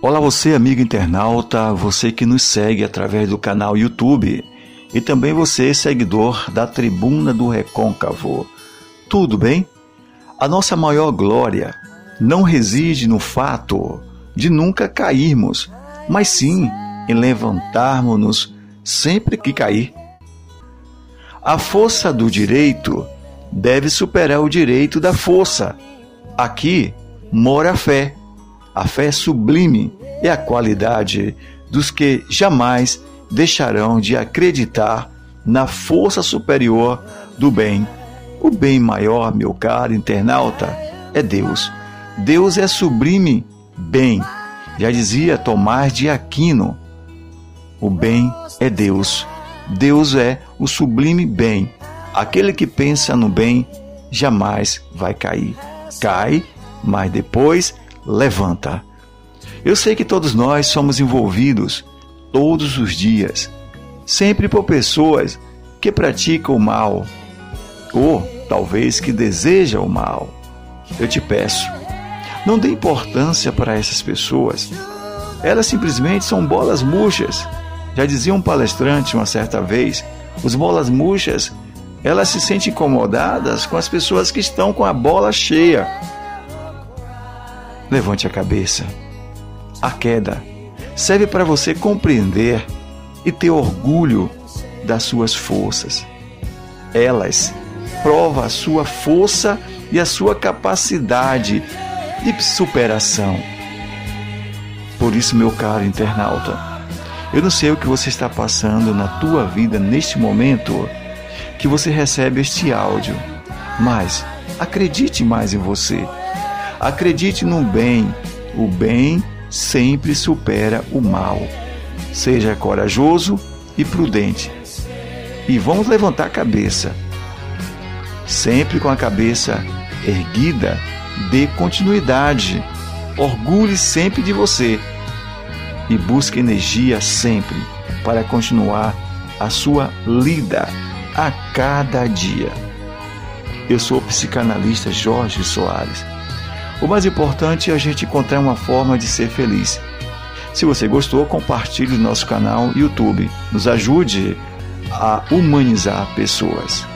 Olá você, amigo internauta, você que nos segue através do canal YouTube e também você, seguidor da Tribuna do Recôncavo. Tudo bem? A nossa maior glória não reside no fato de nunca cairmos, mas sim em levantarmos-nos sempre que cair. A força do direito deve superar o direito da força. Aqui mora a fé a fé sublime é a qualidade dos que jamais deixarão de acreditar na força superior do bem. O bem maior, meu caro internauta, é Deus. Deus é sublime bem. Já dizia Tomás de Aquino: o bem é Deus. Deus é o sublime bem. Aquele que pensa no bem jamais vai cair. Cai, mas depois levanta. Eu sei que todos nós somos envolvidos todos os dias, sempre por pessoas que praticam o mal ou talvez que desejam o mal. Eu te peço, não dê importância para essas pessoas. Elas simplesmente são bolas murchas. Já dizia um palestrante uma certa vez, os bolas murchas, elas se sentem incomodadas com as pessoas que estão com a bola cheia Levante a cabeça. A queda serve para você compreender e ter orgulho das suas forças. Elas provam a sua força e a sua capacidade de superação. Por isso, meu caro internauta, eu não sei o que você está passando na tua vida neste momento que você recebe este áudio, mas acredite mais em você. Acredite no bem. O bem sempre supera o mal. Seja corajoso e prudente. E vamos levantar a cabeça. Sempre com a cabeça erguida, dê continuidade. Orgulhe sempre de você e busque energia sempre para continuar a sua lida a cada dia. Eu sou o psicanalista Jorge Soares o mais importante é a gente encontrar uma forma de ser feliz. Se você gostou, compartilhe o nosso canal YouTube. Nos ajude a humanizar pessoas.